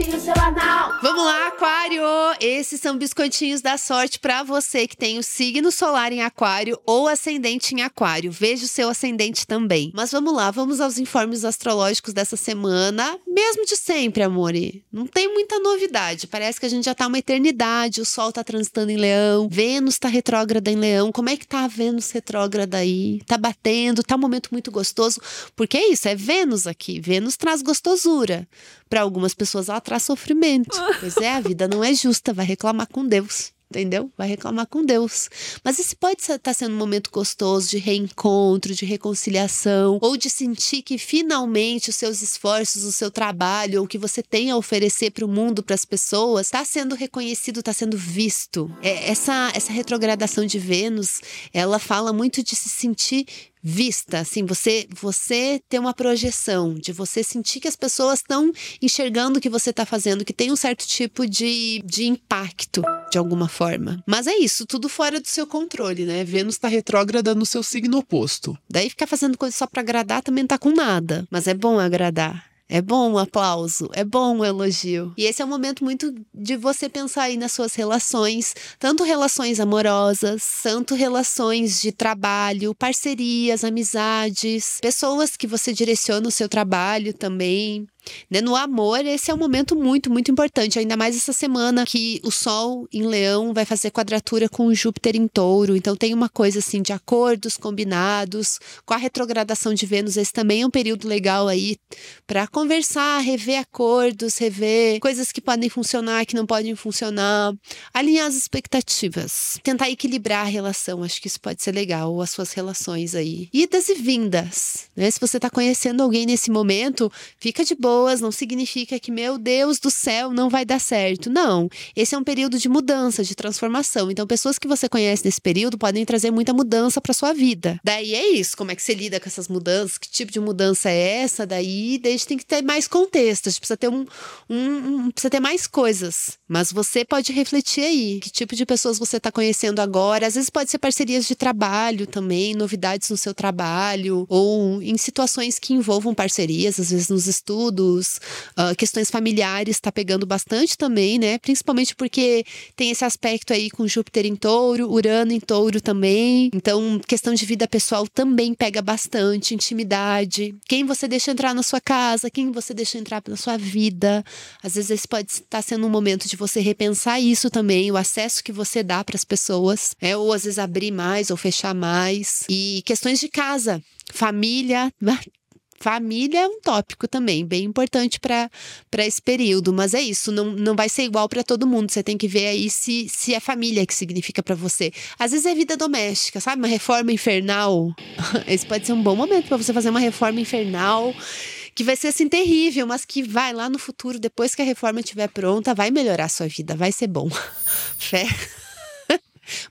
Seu anal. Vamos lá, Aquário! Esses são biscoitinhos da sorte para você que tem o signo solar em Aquário ou ascendente em Aquário. Veja o seu ascendente também. Mas vamos lá, vamos aos informes astrológicos dessa semana. Mesmo de sempre, amore. Não tem muita novidade. Parece que a gente já tá uma eternidade. O Sol tá transitando em Leão, Vênus tá retrógrada em Leão. Como é que tá a Vênus retrógrada aí? Tá batendo, tá um momento muito gostoso. Porque é isso, é Vênus aqui. Vênus traz gostosura. Para algumas pessoas ela traz sofrimento. Pois é, a vida não é justa, vai reclamar com Deus entendeu? Vai reclamar com Deus. Mas esse pode estar tá sendo um momento gostoso de reencontro, de reconciliação, ou de sentir que finalmente os seus esforços, o seu trabalho, ou o que você tem a oferecer para o mundo, para as pessoas, está sendo reconhecido, está sendo visto. É, essa, essa retrogradação de Vênus, ela fala muito de se sentir vista, assim, você você ter uma projeção, de você sentir que as pessoas estão enxergando o que você está fazendo, que tem um certo tipo de, de impacto, de alguma forma. Mas é isso, tudo fora do seu controle, né? Vênus está retrógrada no seu signo oposto. Daí ficar fazendo coisa só para agradar também não tá com nada. Mas é bom agradar. É bom o aplauso, é bom o elogio. E esse é um momento muito de você pensar aí nas suas relações, tanto relações amorosas, tanto relações de trabalho, parcerias, amizades, pessoas que você direciona o seu trabalho também. Né? No amor, esse é um momento muito, muito importante, ainda mais essa semana que o Sol em Leão vai fazer quadratura com o Júpiter em Touro. Então tem uma coisa assim de acordos combinados. Com a retrogradação de Vênus, esse também é um período legal aí para conversar, rever acordos, rever coisas que podem funcionar, que não podem funcionar, alinhar as expectativas, tentar equilibrar a relação. Acho que isso pode ser legal, as suas relações aí. Idas e vindas, né? Se você está conhecendo alguém nesse momento, fica de boa não significa que, meu Deus do céu, não vai dar certo. Não. Esse é um período de mudança, de transformação. Então, pessoas que você conhece nesse período podem trazer muita mudança para sua vida. Daí é isso. Como é que você lida com essas mudanças? Que tipo de mudança é essa? Daí, daí a gente tem que ter mais contexto. A gente precisa ter um, um, um precisa ter mais coisas. Mas você pode refletir aí. Que tipo de pessoas você está conhecendo agora? Às vezes pode ser parcerias de trabalho também, novidades no seu trabalho, ou em situações que envolvam parcerias, às vezes nos estudos uh, questões familiares está pegando bastante também, né? Principalmente porque tem esse aspecto aí com Júpiter em touro, Urano em touro também. Então, questão de vida pessoal também pega bastante, intimidade. Quem você deixa entrar na sua casa, quem você deixa entrar na sua vida. Às vezes esse pode estar sendo um momento de você repensar isso também, o acesso que você dá para as pessoas, é ou às vezes abrir mais ou fechar mais. E questões de casa, família, Família é um tópico também, bem importante para esse período, mas é isso, não, não vai ser igual para todo mundo. Você tem que ver aí se, se é família que significa para você. Às vezes é vida doméstica, sabe? Uma reforma infernal. Esse pode ser um bom momento para você fazer uma reforma infernal que vai ser assim terrível, mas que vai lá no futuro, depois que a reforma estiver pronta, vai melhorar a sua vida, vai ser bom. Fé.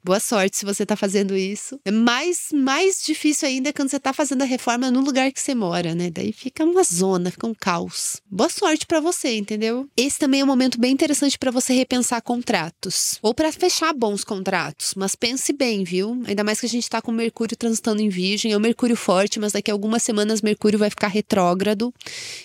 Boa sorte se você está fazendo isso. É mais, mais difícil ainda quando você está fazendo a reforma no lugar que você mora, né? Daí fica uma zona, fica um caos. Boa sorte para você, entendeu? Esse também é um momento bem interessante para você repensar contratos ou para fechar bons contratos, mas pense bem, viu? Ainda mais que a gente está com Mercúrio transitando em Virgem, é um Mercúrio forte, mas daqui a algumas semanas Mercúrio vai ficar retrógrado.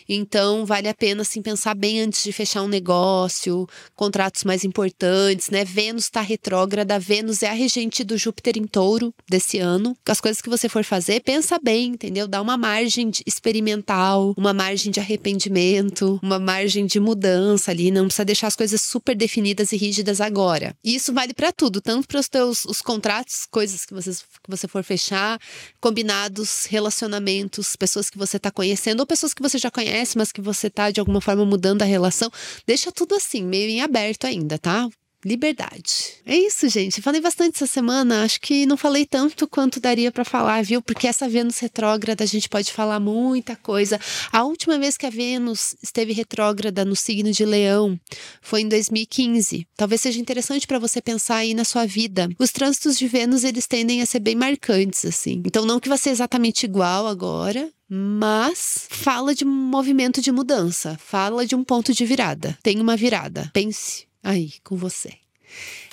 Então vale a pena assim pensar bem antes de fechar um negócio, contratos mais importantes, né? Vênus está retrógrada, Vênus Vênus é a regente do Júpiter em touro desse ano. As coisas que você for fazer, pensa bem, entendeu? Dá uma margem experimental, uma margem de arrependimento, uma margem de mudança ali. Não precisa deixar as coisas super definidas e rígidas agora. E isso vale para tudo, tanto para os teus os contratos, coisas que, vocês, que você for fechar, combinados, relacionamentos, pessoas que você está conhecendo ou pessoas que você já conhece, mas que você está de alguma forma mudando a relação. Deixa tudo assim, meio em aberto ainda, tá? Liberdade. É isso, gente. Falei bastante essa semana. Acho que não falei tanto quanto daria para falar, viu? Porque essa Vênus retrógrada a gente pode falar muita coisa. A última vez que a Vênus esteve retrógrada no signo de Leão foi em 2015. Talvez seja interessante para você pensar aí na sua vida. Os trânsitos de Vênus eles tendem a ser bem marcantes assim. Então não que vai ser exatamente igual agora, mas fala de um movimento de mudança, fala de um ponto de virada. Tem uma virada. Pense aí com você.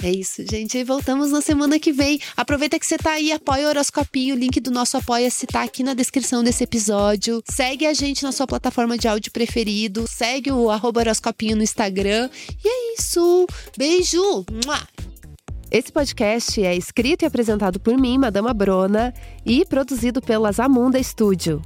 É isso, gente. E voltamos na semana que vem. Aproveita que você tá aí, apoia o Horoscopinho. O link do nosso Apoia-se tá aqui na descrição desse episódio. Segue a gente na sua plataforma de áudio preferido. Segue o arroba Horoscopinho no Instagram. E é isso. Beijo! Esse podcast é escrito e apresentado por mim, Madama Brona, e produzido pela Zamunda Studio.